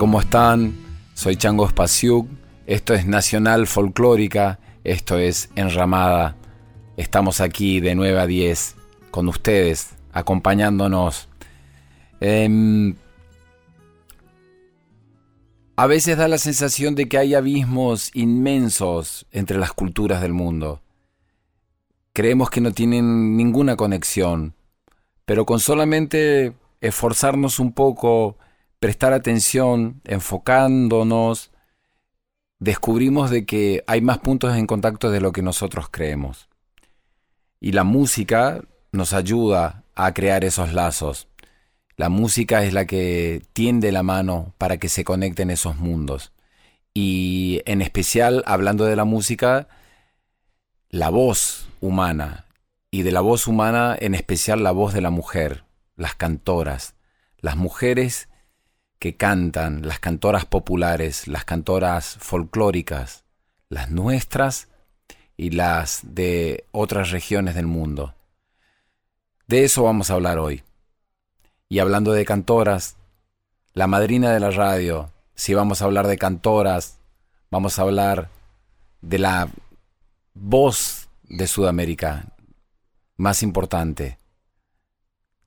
¿Cómo están? Soy Chango Spasiuk. Esto es Nacional Folclórica. Esto es Enramada. Estamos aquí de 9 a 10 con ustedes, acompañándonos. Em, a veces da la sensación de que hay abismos inmensos entre las culturas del mundo. Creemos que no tienen ninguna conexión, pero con solamente esforzarnos un poco, prestar atención, enfocándonos, descubrimos de que hay más puntos en contacto de lo que nosotros creemos. Y la música nos ayuda a crear esos lazos. La música es la que tiende la mano para que se conecten esos mundos. Y en especial, hablando de la música, la voz humana. Y de la voz humana, en especial la voz de la mujer, las cantoras, las mujeres que cantan, las cantoras populares, las cantoras folclóricas, las nuestras y las de otras regiones del mundo. De eso vamos a hablar hoy. Y hablando de cantoras, la madrina de la radio, si vamos a hablar de cantoras, vamos a hablar de la voz de Sudamérica más importante,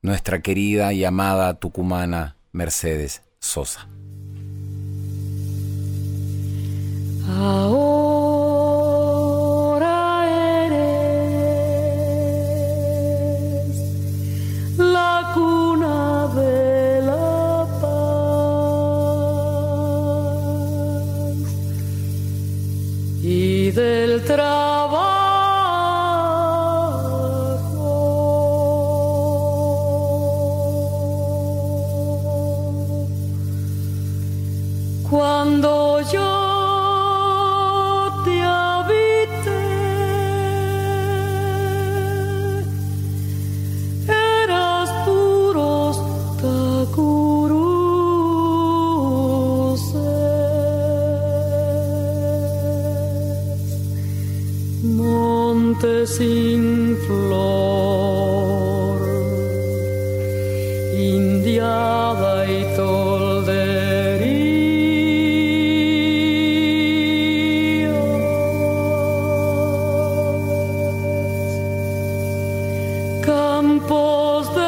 nuestra querida y amada tucumana Mercedes Sosa. Ahora Campos de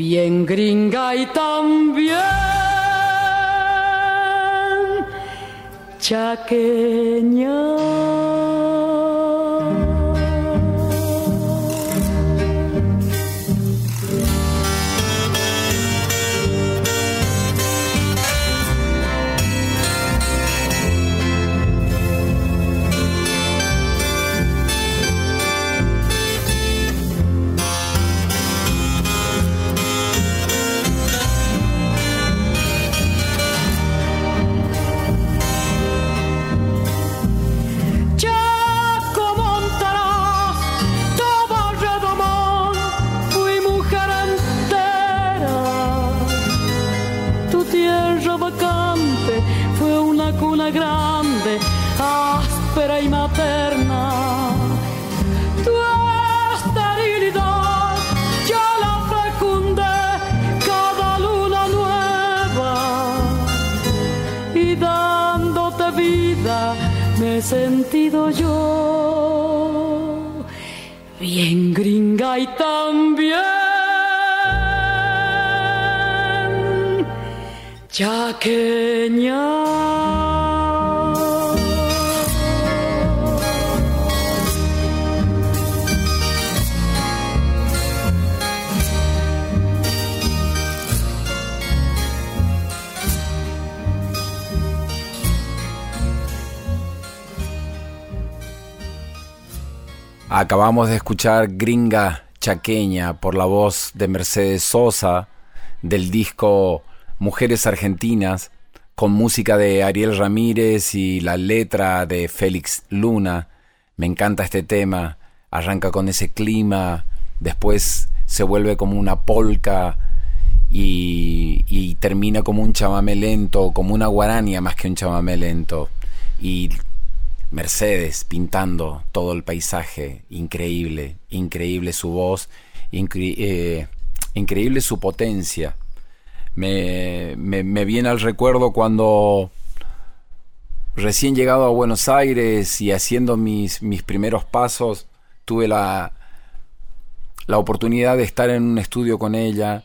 Bien gringa y también chaqueña. Acabamos de escuchar Gringa Chaqueña por la voz de Mercedes Sosa del disco Mujeres Argentinas con música de Ariel Ramírez y la letra de Félix Luna. Me encanta este tema, arranca con ese clima, después se vuelve como una polca y, termina como un chamamé lento, como una guarania más que un chamamé lento. Y Mercedes pintando todo el paisaje, increíble, increíble su voz, eh, increíble su potencia. Me, me, me viene al recuerdo cuando recién llegado a Buenos Aires y haciendo mis, mis primeros pasos, tuve la, la oportunidad de estar en un estudio con ella,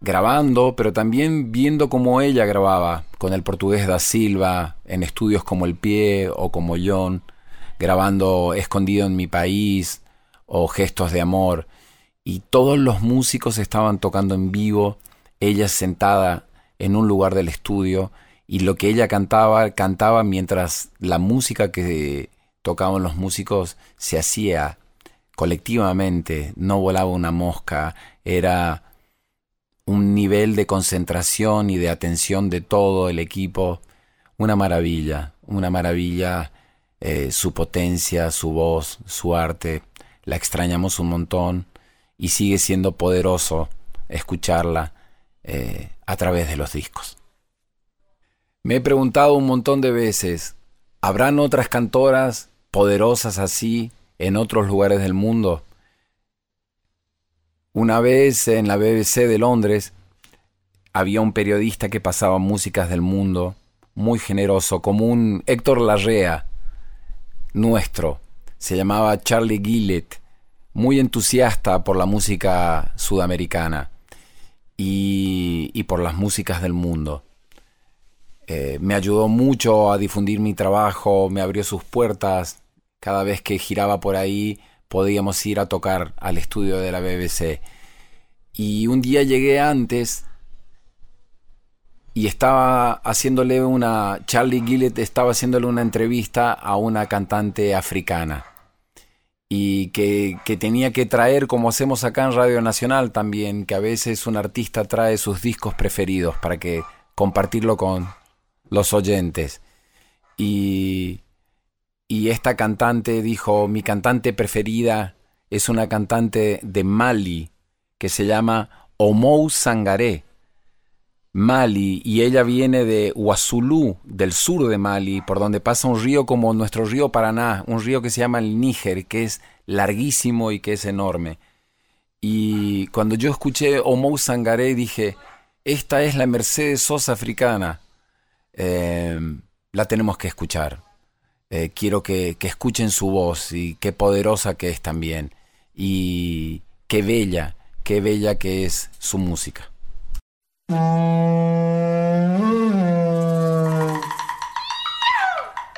grabando, pero también viendo cómo ella grababa, con el portugués da Silva, en estudios como El Pie o como John, grabando Escondido en mi país o Gestos de Amor, y todos los músicos estaban tocando en vivo, ella sentada en un lugar del estudio, y lo que ella cantaba, cantaba mientras la música que tocaban los músicos se hacía colectivamente, no volaba una mosca, era un nivel de concentración y de atención de todo el equipo, una maravilla, una maravilla, eh, su potencia, su voz, su arte, la extrañamos un montón y sigue siendo poderoso escucharla eh, a través de los discos. Me he preguntado un montón de veces, ¿habrán otras cantoras poderosas así en otros lugares del mundo? Una vez en la BBC de Londres había un periodista que pasaba músicas del mundo, muy generoso, como un Héctor Larrea, nuestro. Se llamaba Charlie Gillett, muy entusiasta por la música sudamericana y, por las músicas del mundo. Eh, me ayudó mucho a difundir mi trabajo, me abrió sus puertas. Cada vez que giraba por ahí podíamos ir a tocar al estudio de la BBC. Y un día llegué antes y estaba haciéndole una, Charlie Gillett estaba haciéndole una entrevista a una cantante africana y que, que, tenía que traer, como hacemos acá en Radio Nacional también, que a veces un artista trae sus discos preferidos para que compartirlo con los oyentes. Y, y esta cantante dijo, mi cantante preferida es una cantante de Mali que se llama Omou Sangaré. Mali y ella viene de Huazulú, del sur de Mali, por donde pasa un río como nuestro río Paraná, un río que se llama el Níger, que es larguísimo y que es enorme. Y cuando yo escuché Omou Sangaré dije, esta es la Mercedes Sosa africana, eh, la tenemos que escuchar. Eh, quiero que, que escuchen su voz y qué poderosa que es también. Y qué bella, qué bella que es su música.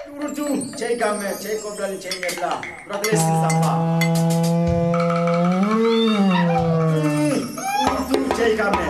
Turutu, cei game, cei cobrali, cei merla, progresul zapa. Turutu, cei game.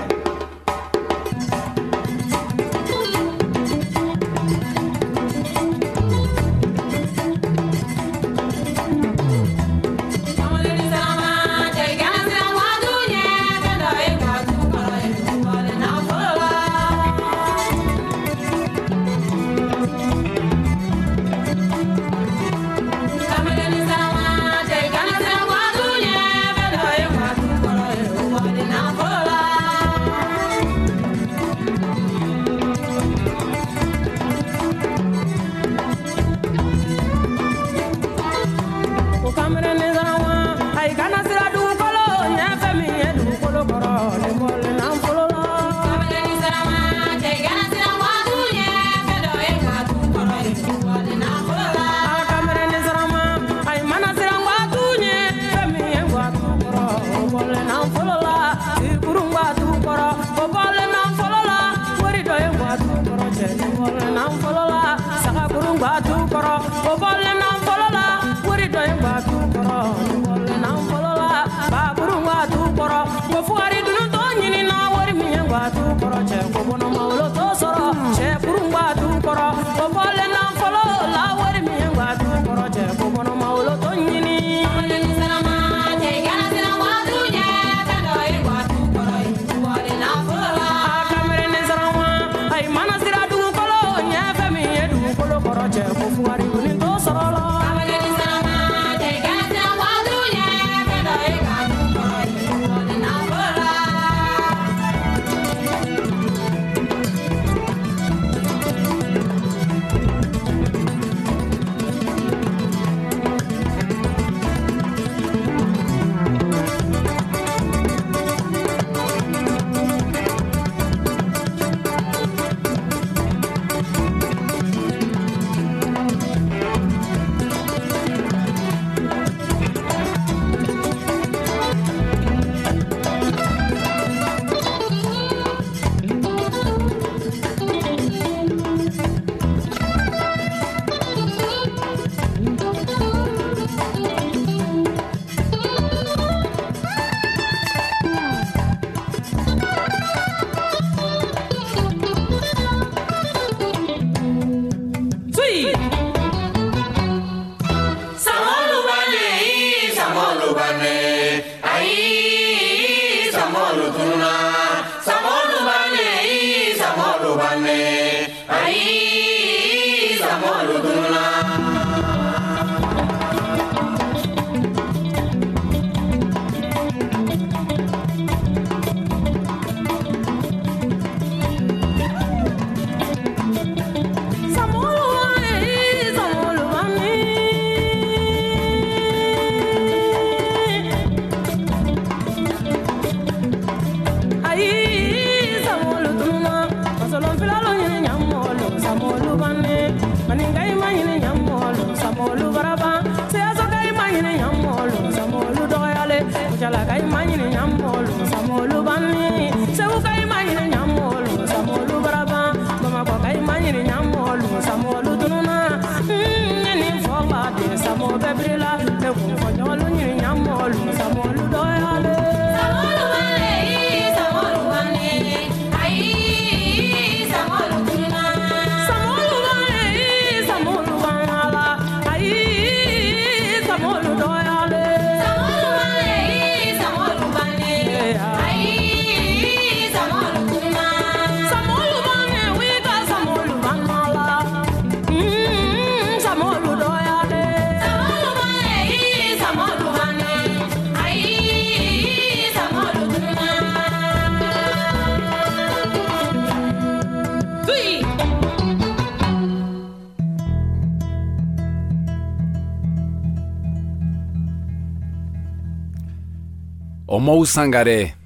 Omou Sangaré.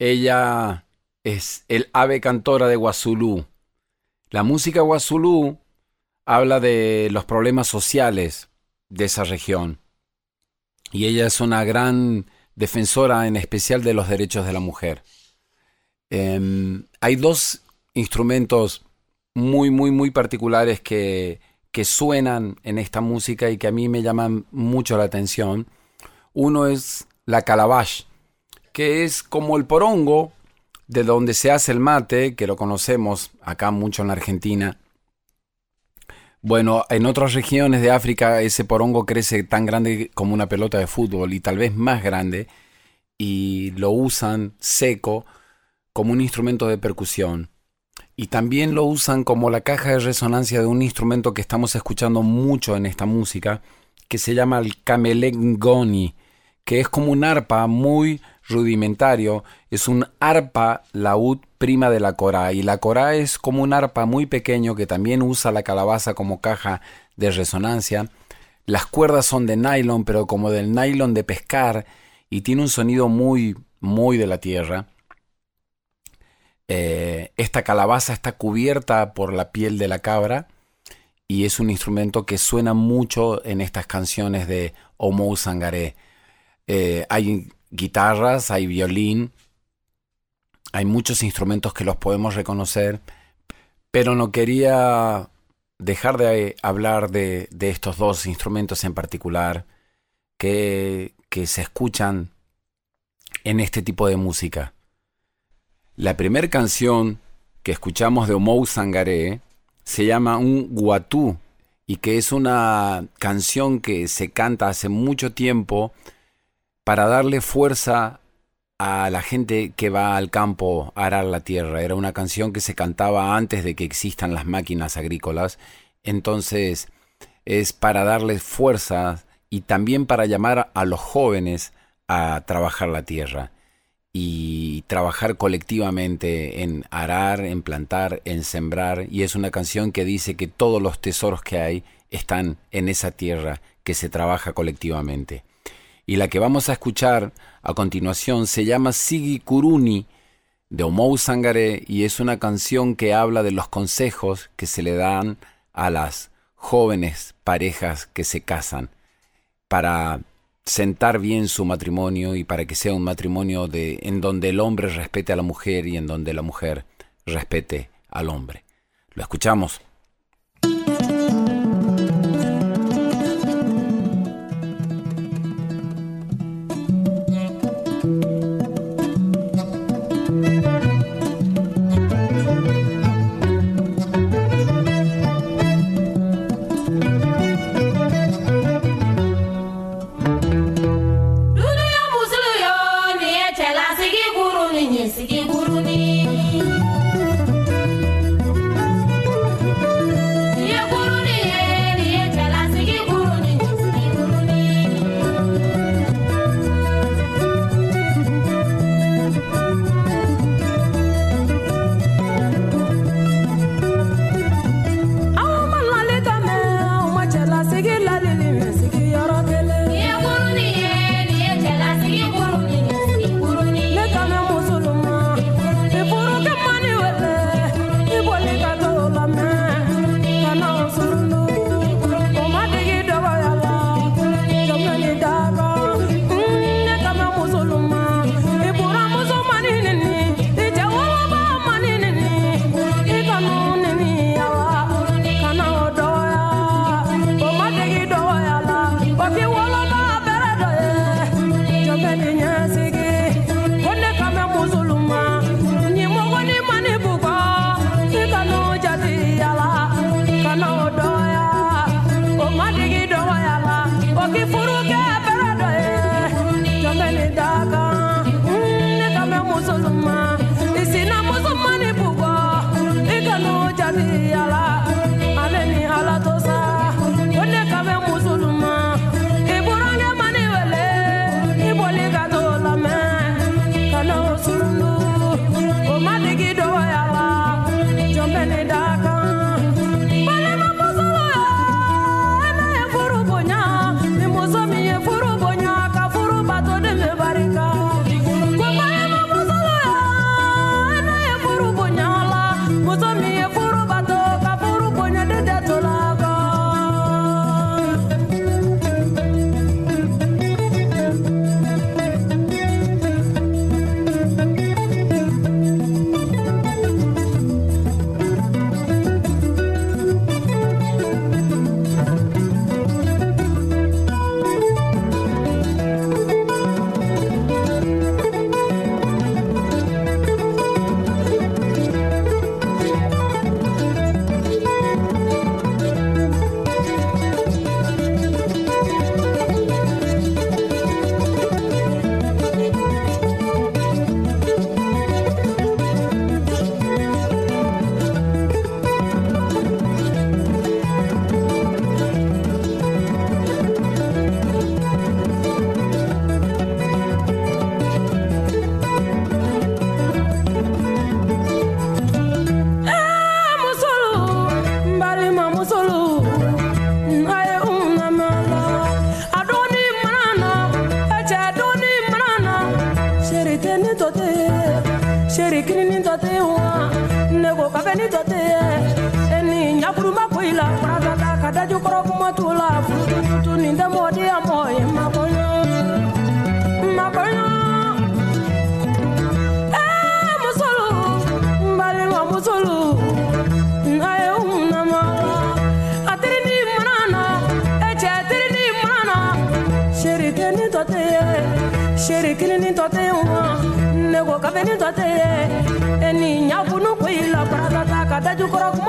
Ella es el ave cantora de Guazulú. La música Guazulú habla de los problemas sociales de esa región. Y ella es una gran defensora en especial de los derechos de la mujer. Em, hay dos instrumentos muy, muy, muy particulares que, que suenan en esta música y que a mí me llaman mucho la atención. Uno es la calabash, que es como el porongo de donde se hace el mate, que lo conocemos acá mucho en la Argentina. Bueno, en otras regiones de África ese porongo crece tan grande como una pelota de fútbol y tal vez más grande y lo usan seco como un instrumento de percusión y también lo usan como la caja de resonancia de un instrumento que estamos escuchando mucho en esta música, que se llama el camelengoni, que es como un arpa muy rudimentario, es un arpa laúd prima de la corá, y la corá es como un arpa muy pequeño que también usa la calabaza como caja de resonancia. Las cuerdas son de nylon, pero como del nylon de pescar, y tiene un sonido muy, muy de la tierra. Eh, esta calabaza está cubierta por la piel de la cabra y es un instrumento que suena mucho en estas canciones de Omo Sangaré. Eh, hay guitarras, hay violín, hay muchos instrumentos que los podemos reconocer, pero no quería dejar de hablar de, estos dos instrumentos en particular que, que se escuchan en este tipo de música. La primera canción que escuchamos de Omou Sangaré se llama Un Guatú y que es una canción que se canta hace mucho tiempo para darle fuerza a la gente que va al campo a arar la tierra. Era una canción que se cantaba antes de que existan las máquinas agrícolas. Entonces es para darle fuerza y también para llamar a los jóvenes a trabajar la tierra y trabajar colectivamente en arar, en plantar, en sembrar. Y es una canción que dice que todos los tesoros que hay están en esa tierra que se trabaja colectivamente. Y la que vamos a escuchar a continuación se llama Sigi Kuruni de Omou Sangare y es una canción que habla de los consejos que se le dan a las jóvenes parejas que se casan para sentar bien su matrimonio y para que sea un matrimonio de, en donde el hombre respete a la mujer y en donde la mujer respete al hombre. Lo escuchamos. seere kelen ni tɔ tɛ wa ne ko kabini tɔ tɛ ye ni ɲa kunu ko i la barakata ka dajukɔrɔ kun.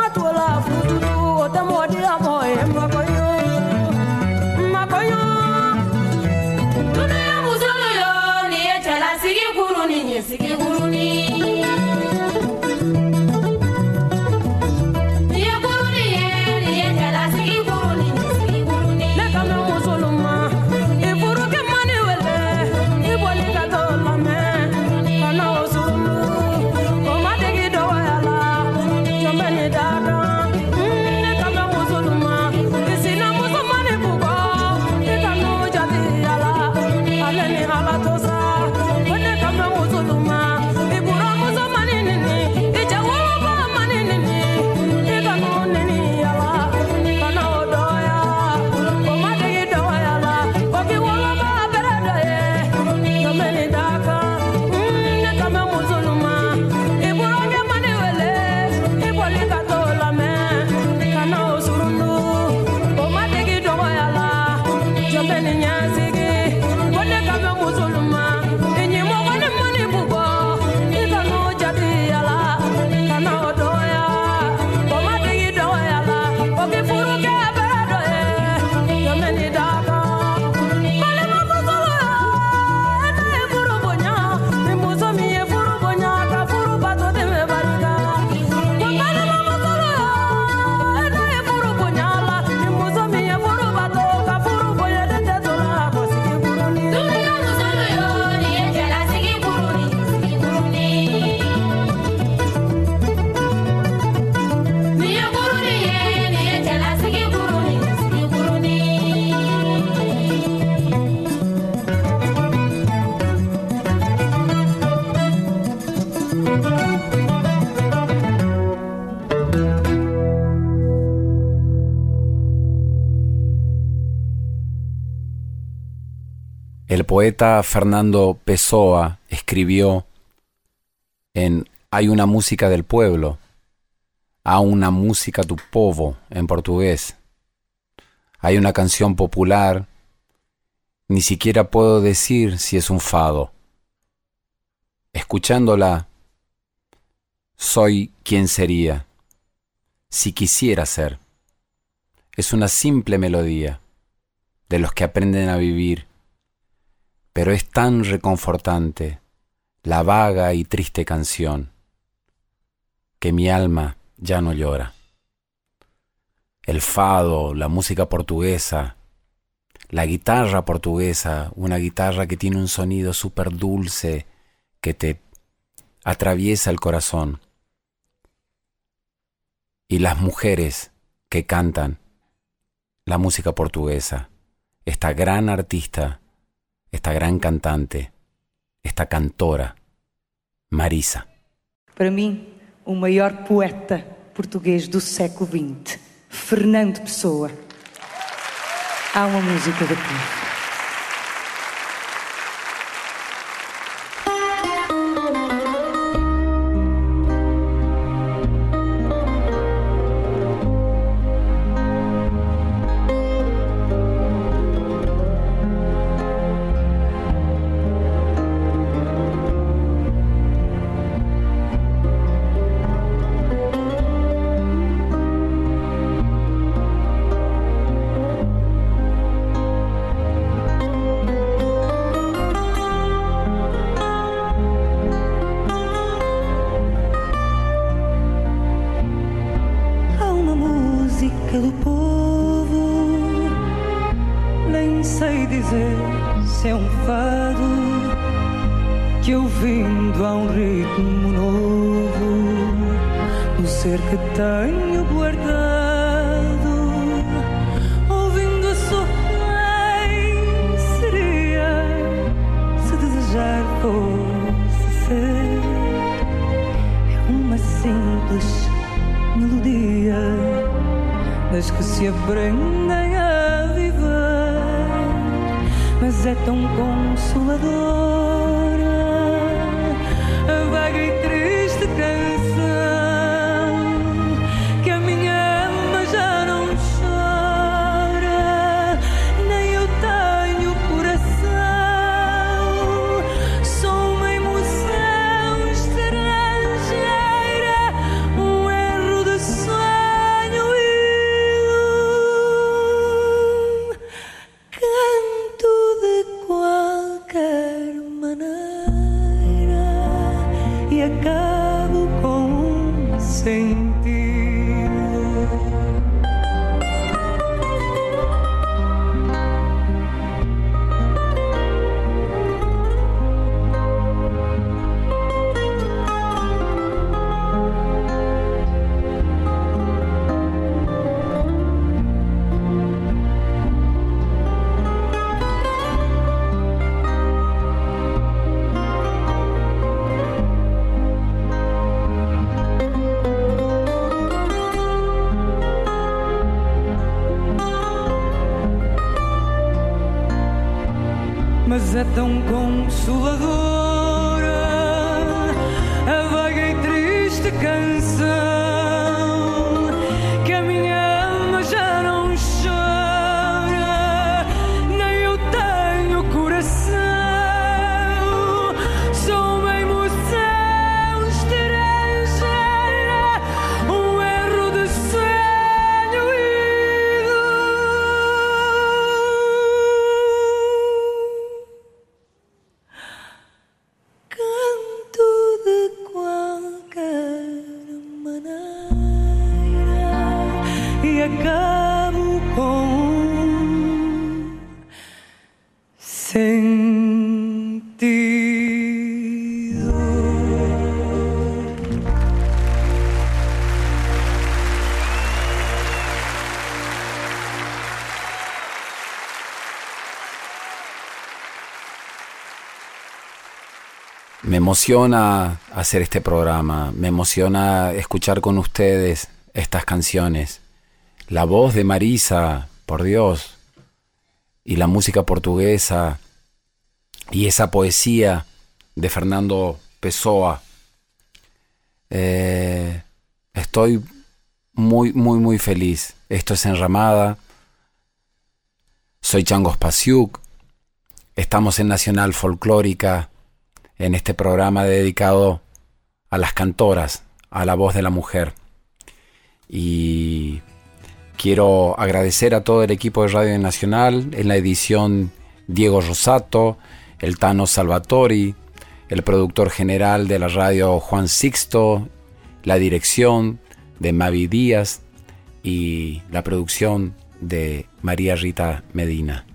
poeta Fernando Pessoa escribió en Hay una música del pueblo, Há una música tu povo en portugués. Hay una canción popular, ni siquiera puedo decir si es un fado. Escuchándola, soy quien sería, si quisiera ser. Es una simple melodía de los que aprenden a vivir pero es tan reconfortante la vaga y triste canción que mi alma ya no llora. El fado, la música portuguesa, la guitarra portuguesa, una guitarra que tiene un sonido súper dulce que te atraviesa el corazón. Y las mujeres que cantan la música portuguesa, esta gran artista esta gran cantante, esta cantora, Marisa. Para mim, o maior poeta português do século XX, Fernando Pessoa. Há uma música daqui. E acabo com um sentido. Emociona hacer este programa, me emociona escuchar con ustedes estas canciones. La voz de Marisa, por Dios, y la música portuguesa, y esa poesía de Fernando Pessoa. Eh, estoy muy, muy, muy feliz. Esto es Enramada. Soy Changos Pasiuk. Estamos en Nacional Folclórica en este programa dedicado a las cantoras, a la voz de la mujer. Y quiero agradecer a todo el equipo de Radio Nacional, en la edición Diego Rosato, el Tano Salvatori, el productor general de la radio Juan Sixto, la dirección de Mavi Díaz y la producción de María Rita Medina.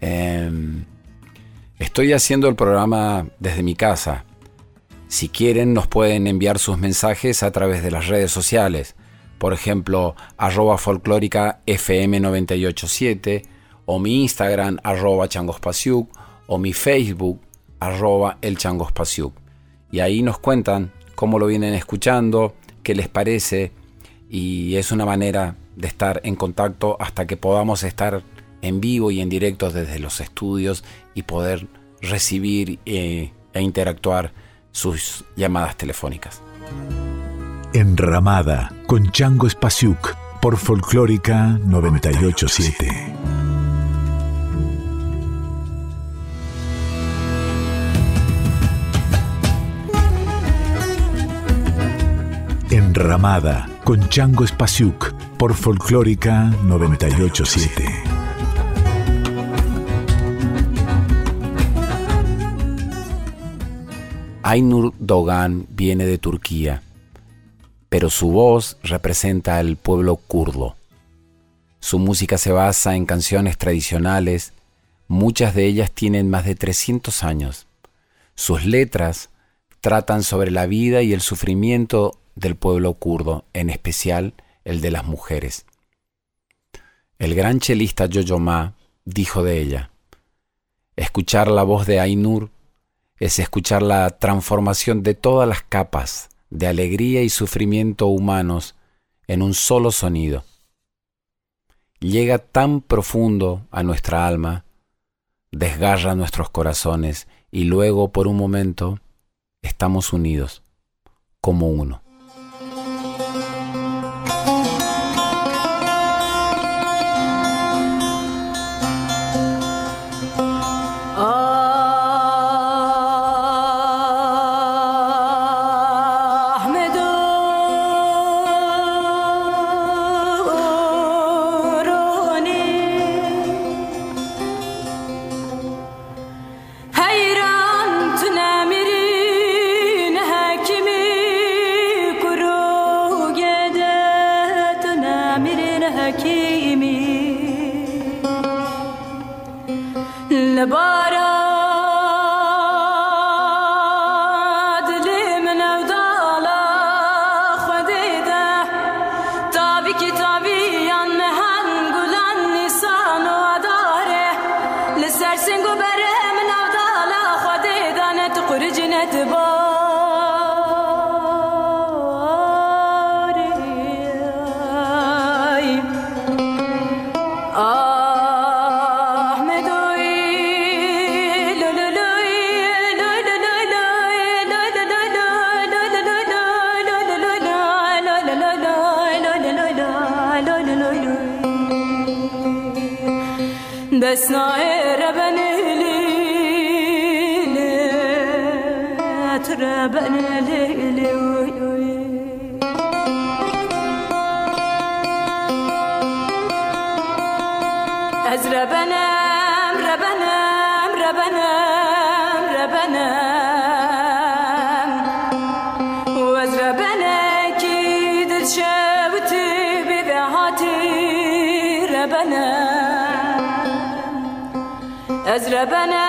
Em, Estoy haciendo el programa desde mi casa. Si quieren nos pueden enviar sus mensajes a través de las redes sociales. Por ejemplo, arroba folclórica FM987 o mi Instagram arroba changospasiuk o mi Facebook arroba el. Y ahí nos cuentan cómo lo vienen escuchando, qué les parece y es una manera de estar en contacto hasta que podamos estar en vivo y en directo desde los estudios y poder recibir eh, e interactuar sus llamadas telefónicas. Enramada con Chango Spasiuk por Folclórica 987. Enramada con Chango Spasiuk por Folclórica 987. Aynur Dogan viene de Turquía, pero su voz representa al pueblo kurdo. Su música se basa en canciones tradicionales, muchas de ellas tienen más de 300 años. Sus letras tratan sobre la vida y el sufrimiento del pueblo kurdo, en especial el de las mujeres. El gran chelista Jojo Ma dijo de ella, escuchar la voz de Ainur es escuchar la transformación de todas las capas de alegría y sufrimiento humanos en un solo sonido. Llega tan profundo a nuestra alma, desgarra nuestros corazones y luego por un momento estamos unidos como uno. تربن ليلي از ربنم ربنم ربنم ربنم. و از ربنکی دل شوتی بی بهاتی ربنم. از ربنم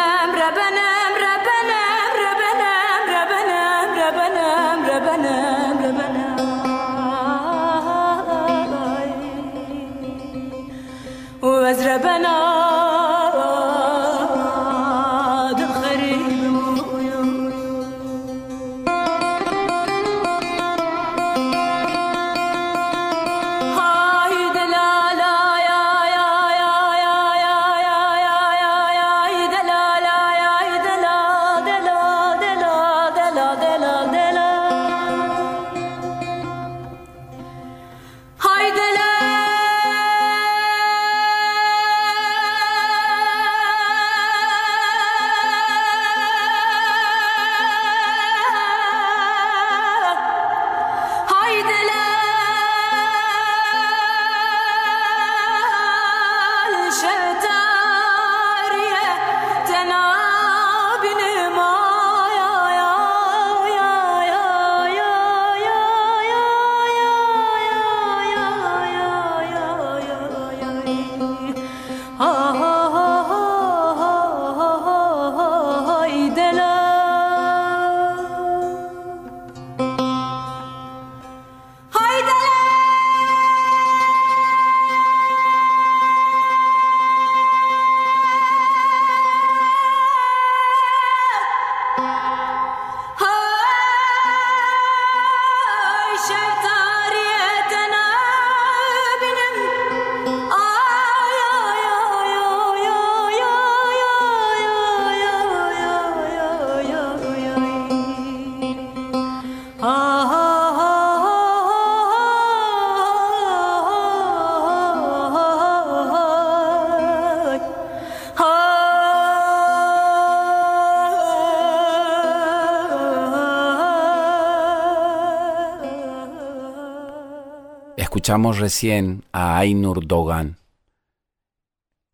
Escuchamos recién a Ainur Dogan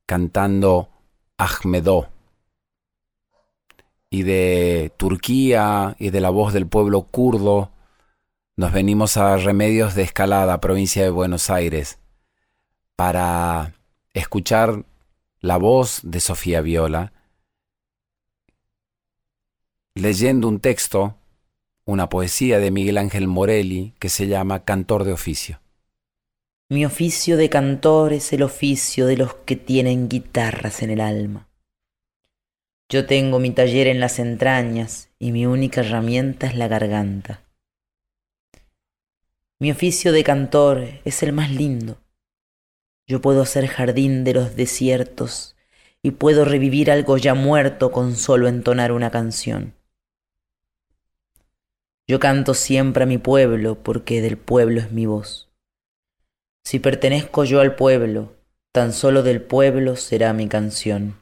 cantando Ahmedó. Y de Turquía y de la voz del pueblo kurdo nos venimos a Remedios de Escalada, provincia de Buenos Aires, para escuchar la voz de Sofía Viola leyendo un texto, una poesía de Miguel Ángel Morelli que se llama Cantor de Oficio. Mi oficio de cantor es el oficio de los que tienen guitarras en el alma. Yo tengo mi taller en las entrañas y mi única herramienta es la garganta. Mi oficio de cantor es el más lindo. Yo puedo hacer jardín de los desiertos y puedo revivir algo ya muerto con solo entonar una canción. Yo canto siempre a mi pueblo porque del pueblo es mi voz. Si pertenezco yo al pueblo, tan solo del pueblo será mi canción.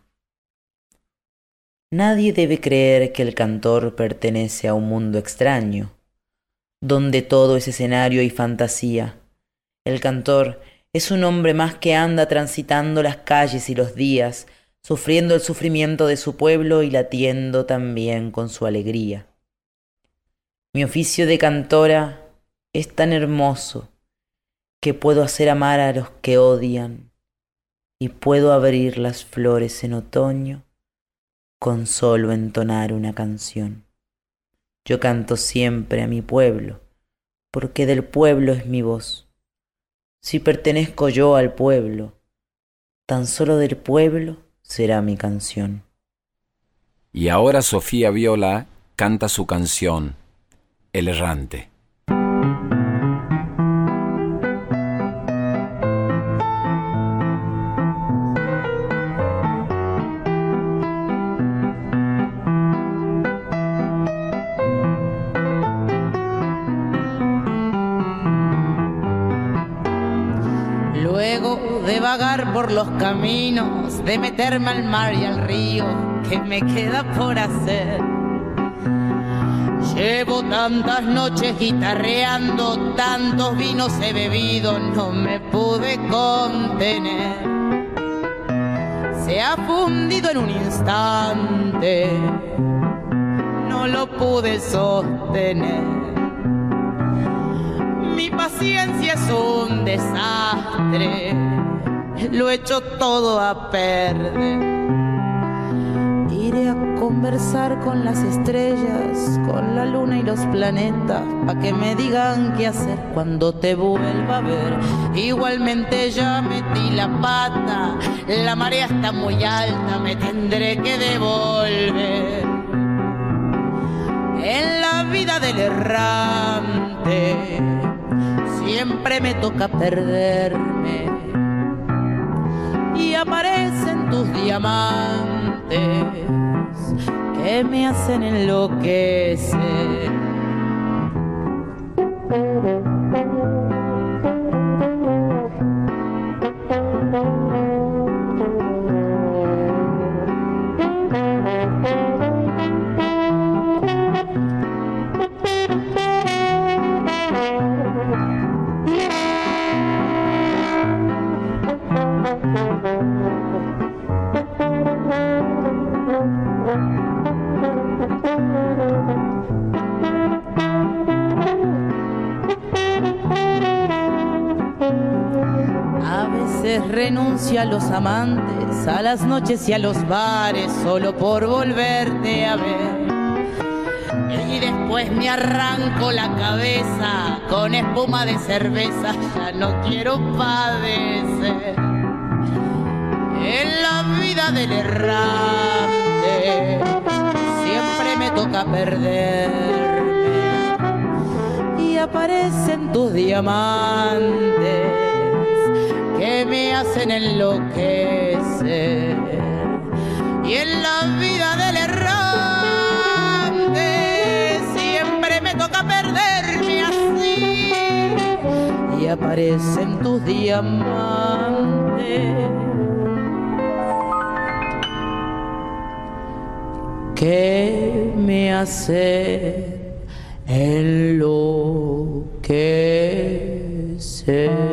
Nadie debe creer que el cantor pertenece a un mundo extraño, donde todo es escenario y fantasía. El cantor es un hombre más que anda transitando las calles y los días, sufriendo el sufrimiento de su pueblo y latiendo también con su alegría. Mi oficio de cantora es tan hermoso que puedo hacer amar a los que odian y puedo abrir las flores en otoño con solo entonar una canción. Yo canto siempre a mi pueblo, porque del pueblo es mi voz. Si pertenezco yo al pueblo, tan solo del pueblo será mi canción. Y ahora Sofía Viola canta su canción, El errante. Los caminos, de meterme al mar y al río, que me queda por hacer? Llevo tantas noches guitarreando, tantos vinos he bebido, no me pude contener. Se ha fundido en un instante, no lo pude sostener. Mi paciencia es un desastre, lo he hecho todo a perder. Iré a conversar con las estrellas, con la luna y los planetas, pa' que me digan qué hacer cuando te vuelva a ver. Igualmente ya metí la pata, la marea está muy alta, me tendré que devolver. En la vida del errante siempre me toca perderme aparecen tus diamantes que me hacen enloquecer. A los amantes, a las noches y a los bares, solo por volverte a ver. Y después me arranco la cabeza con espuma de cerveza, ya no quiero padecer. En la vida del errante siempre me toca perderme y aparecen tus diamantes me hacen enloquecer. Y en la vida del errante siempre me toca perderme así. Y aparecen tus diamantes que me hacen enloquecer.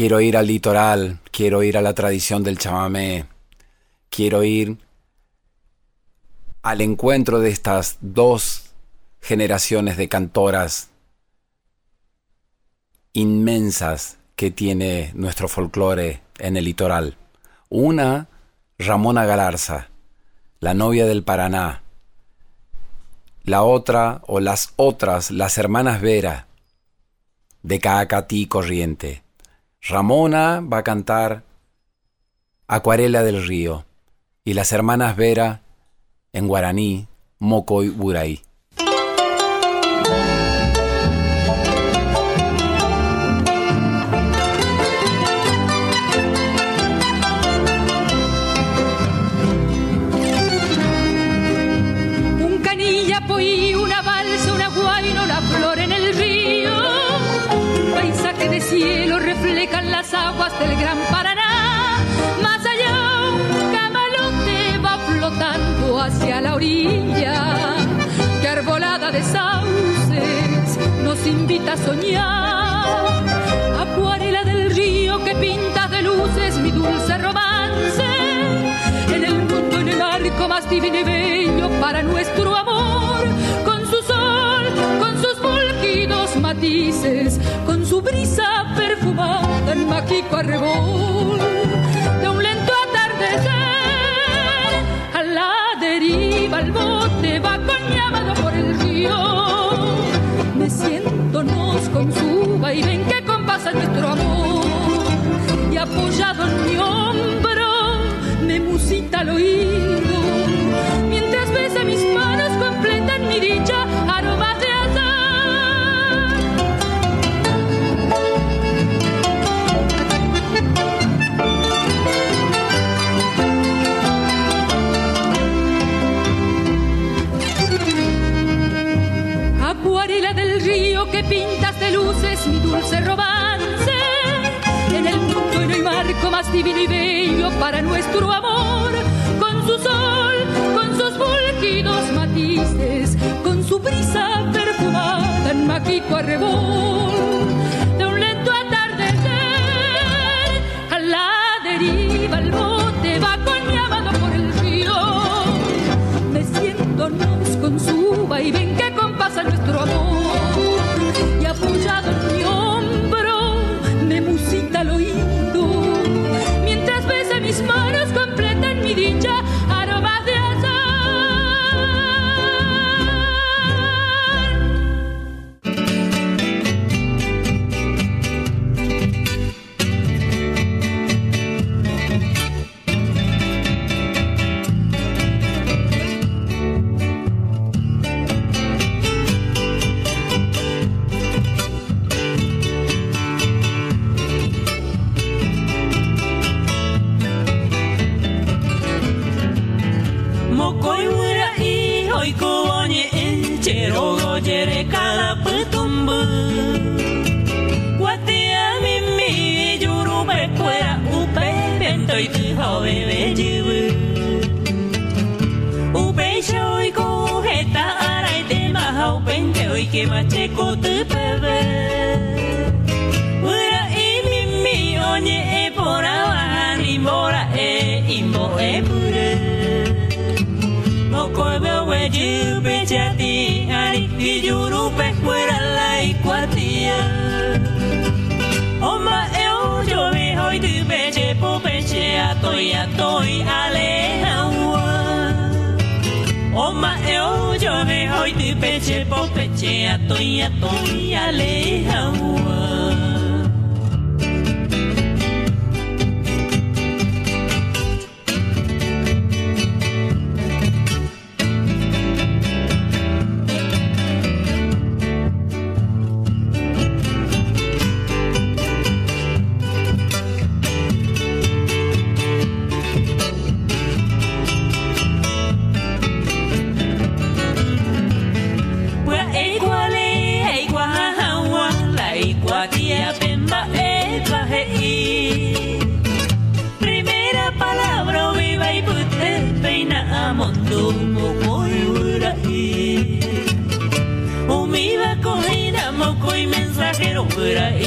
Quiero ir al litoral, quiero ir a la tradición del chamamé, quiero ir al encuentro de estas dos generaciones de cantoras inmensas que tiene nuestro folclore en el litoral. Una Ramona Galarza, la novia del Paraná. La otra o las otras, las hermanas Vera, de Caacatí Corriente. Ramona va a cantar Acuarela del Río y las hermanas Vera en guaraní, Mocoy Buray. Nuestro amor. Con su sol, con sus fulgidos matices, con su brisa perfumada en mágico arrebol. De un lento atardecer, a la deriva el bote va coñamado por el río. Meciéndonos con su vaivén que compasa nuestro amor. Y apoyado en mi hombro, me musita al oído. Mientras besa mis manos, arrebol. De un lento atardecer, a la deriva el bote va coñamado por el río meciéndonos con su vaivén we chati ari ki juru pe fuera la iguatia Oma e yo jo me hoi tu be che po pe che a toi a toi ale hawa Oma e yo jo me hoi tu be che po pe che a toi a toi ale hawa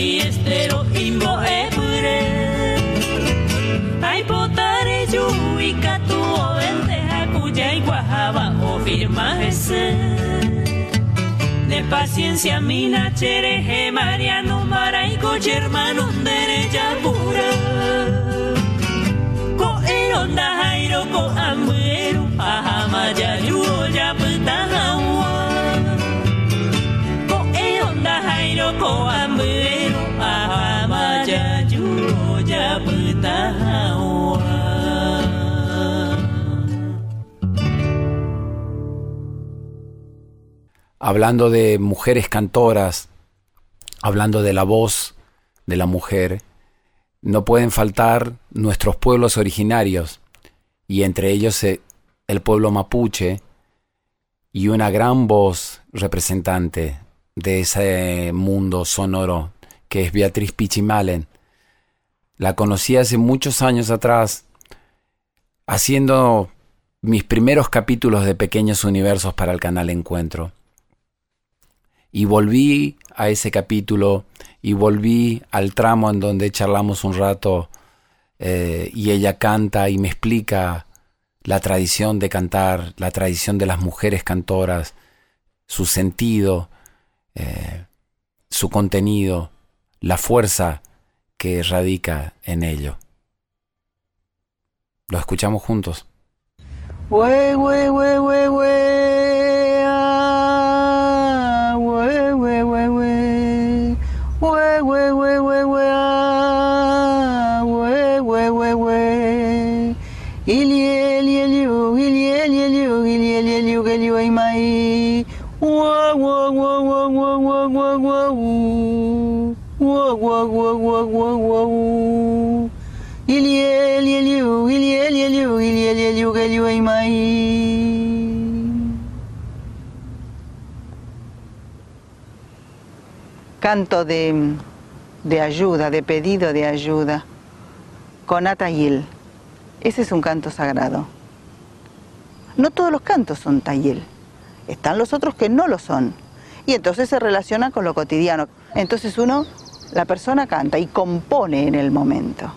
miestero jimbo ebre ay potare yuica tu venteja cuya y guajaba o firma ese de paciencia mina chereje mariano maraico hermano derecha pura ko eronda jairo ko ambuero pajama ya yuo ya putaja ko eronda jairo ko ambuero Hablando de mujeres cantoras, hablando de la voz de la mujer, no pueden faltar nuestros pueblos originarios, y entre ellos eh, el pueblo mapuche, y una gran voz representante de ese mundo sonoro, que es Beatriz Pichimalen, la conocí hace muchos años atrás, haciendo mis primeros capítulos de Pequeños Universos para el canal Encuentro. Y volví a ese capítulo y volví al tramo en donde charlamos un rato eh, y ella canta y me explica la tradición de cantar, la tradición de las mujeres cantoras, su sentido, eh, su contenido, la fuerza que radica en ello. Lo escuchamos juntos. Wey, wey, wey, Canto de, de ayuda, de pedido de ayuda, con Atayil. Ese es un canto sagrado. No todos los cantos son Tayil. Están los otros que no lo son. Y entonces se relacionan con lo cotidiano. Entonces uno, la persona canta y compone en el momento.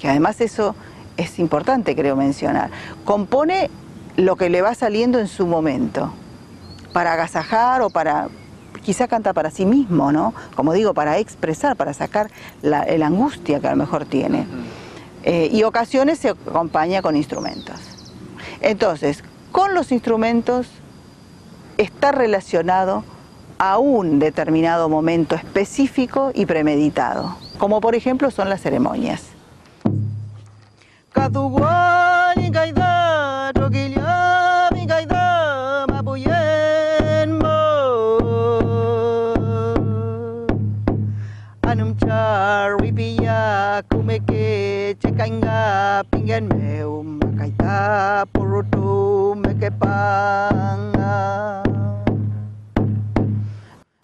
Que además eso es importante, creo mencionar. Compone lo que le va saliendo en su momento. Para agasajar o para quizá canta para sí mismo, ¿no? Como digo, para expresar, para sacar la, la angustia que a lo mejor tiene. Eh, y ocasiones se acompaña con instrumentos. Entonces, con los instrumentos está relacionado a un determinado momento específico y premeditado, como por ejemplo son las ceremonias.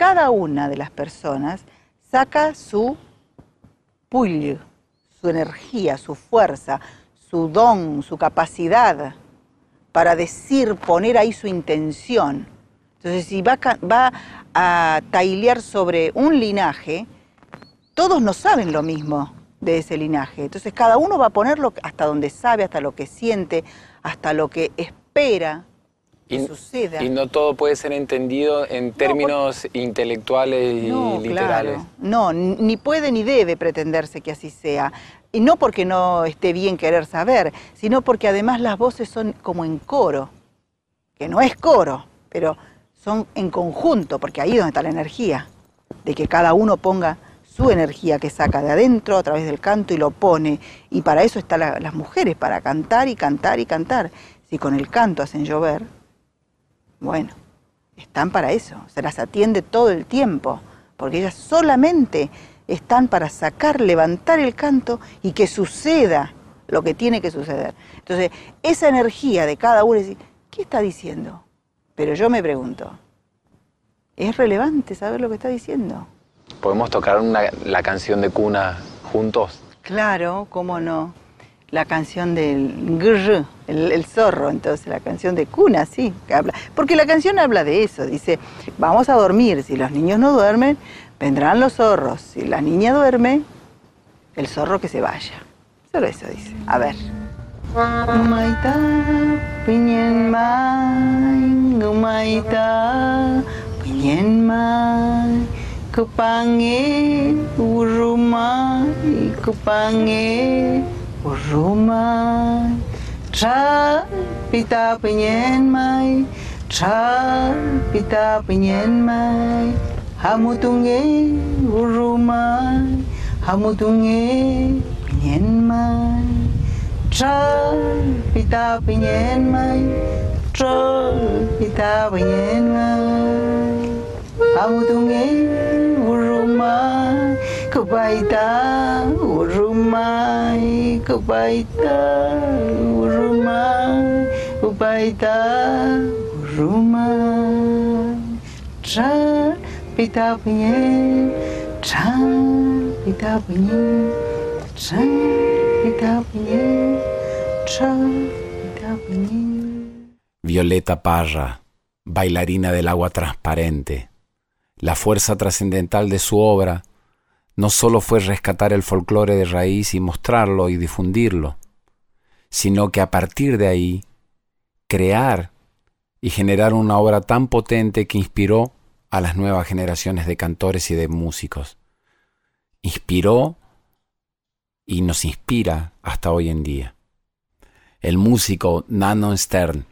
Cada una de las personas saca su pull, su energía, su fuerza, su don, su capacidad para decir, poner ahí su intención. Entonces, si va, va a tailear sobre un linaje, todos no saben lo mismo de ese linaje. Entonces, cada uno va a ponerlo hasta donde sabe, hasta lo que siente, hasta lo que espera que Y- suceda. Y no todo puede ser entendido en términos intelectuales y No, literales. claro. No, ni puede ni debe pretenderse que así sea. Y no porque no esté bien querer saber, sino porque además las voces son como en coro, que no es coro, pero son en conjunto, porque ahí es donde está la energía, de que cada uno ponga su energía que saca de adentro a través del canto y lo pone. Y para eso están la- las mujeres, para cantar y cantar y cantar. Si con el canto hacen llover, bueno, están para eso, se las atiende todo el tiempo, porque ellas solamente están para sacar, levantar el canto y que suceda lo que tiene que suceder. Entonces, esa energía de cada uno es decir, ¿qué está diciendo? Pero yo me pregunto, ¿es relevante saber lo que está diciendo? ¿Podemos tocar una- la canción de cuna juntos? Claro, cómo no. La canción del grr, el, zorro, entonces la canción de cuna, sí, que habla. Porque la canción habla de eso, dice, vamos a dormir, si los niños no duermen, vendrán los zorros, si la niña duerme, el zorro que se vaya. Solo eso dice. A ver. Gumaita, piñen mai, gumaita, Urumai, cha pita penyen mai, cha pita penyen mai, hamutunge urumai, hamutunge penyen mai, cha pita penyen mai, cha pita penyen mai, hamutunge urumai. Kubaita urumai kubaita urumai kubaita urumai tra pita punye tra pita punye tra pita punye tra pita Violeta Parra, bailarina del agua transparente. La fuerza trascendental de su obra no solo fue rescatar el folclore de raíz y mostrarlo y difundirlo, sino que a partir de ahí crear y generar una obra tan potente que inspiró a las nuevas generaciones de cantores y de músicos. Inspiró y nos inspira hasta hoy en día. El músico Nano Stern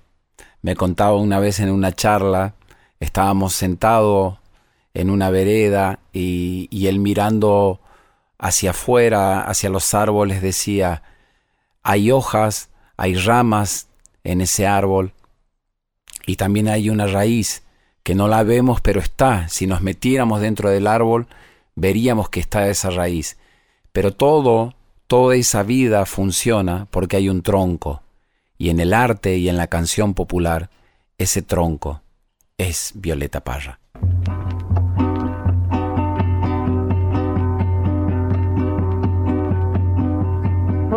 me contaba una vez en una charla, estábamos sentados en una vereda y, y él mirando hacia afuera, hacia los árboles, decía, hay hojas, hay ramas en ese árbol y también hay una raíz que no la vemos pero está. Si nos metiéramos dentro del árbol, veríamos que está esa raíz. Pero todo, toda esa vida funciona porque hay un tronco. Y en el arte y en la canción popular, ese tronco es Violeta Parra.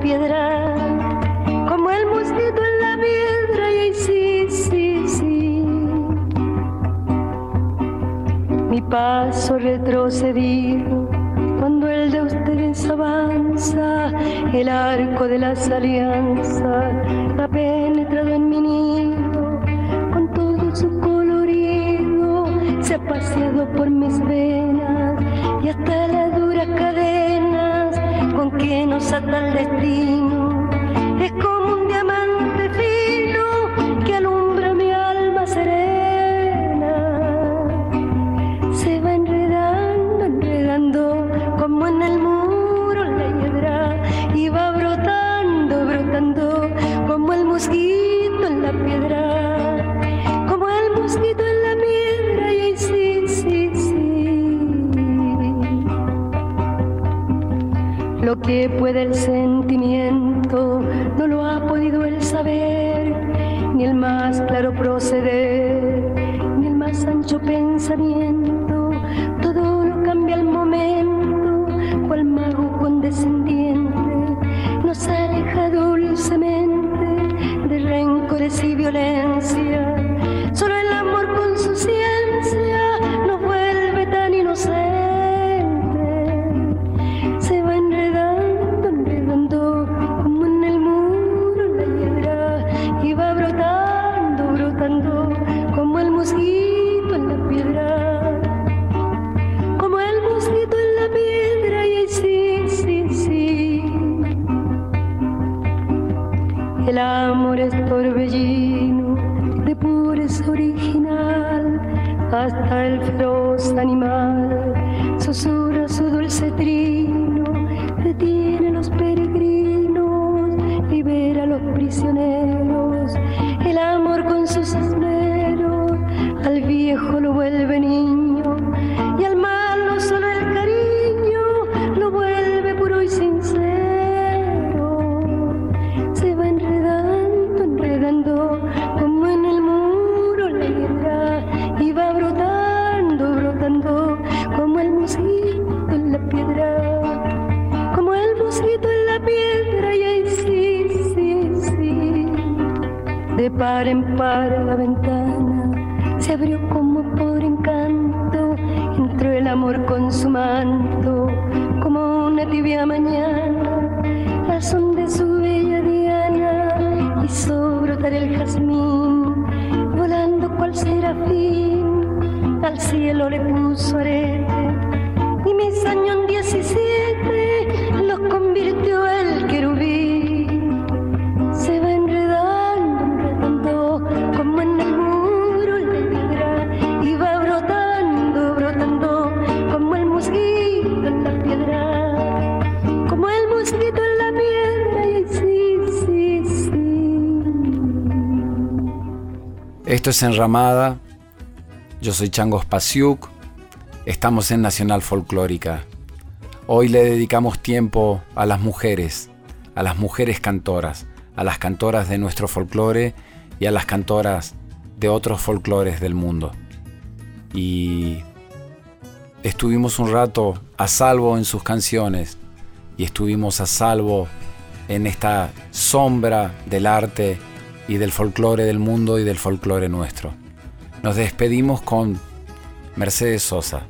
piedra, como el mosquito en la piedra, y ahí sí, sí, sí. Mi paso retrocedido, cuando el de ustedes avanza, el arco de las alianzas ha penetrado en mi nido con todo su colorido, se ha paseado por mis venas y hasta las duras cadenas que nos ata el destino. Lo que serafín, al cielo le puso arete, y mis años en 17 Esto es Enramada. Yo soy Changos Pasiuk. Estamos en Nacional Folclórica. Hoy le dedicamos tiempo a las mujeres, a las mujeres cantoras, a las cantoras de nuestro folclore y a las cantoras de otros folclores del mundo. Y estuvimos un rato a salvo en sus canciones y estuvimos a salvo en esta sombra del arte y del folclore del mundo y del folclore nuestro. Nos despedimos con Mercedes Sosa,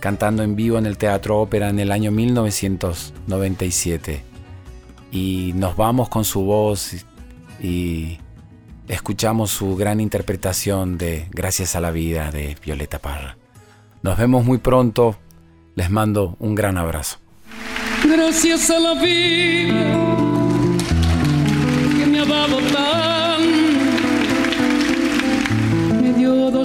cantando en vivo en el Teatro Ópera en el año 1997. Y nos vamos con su voz y escuchamos su gran interpretación de Gracias a la vida de Violeta Parra. Nos vemos muy pronto. Les mando un gran abrazo. Gracias a la vida que me ha dado tanto,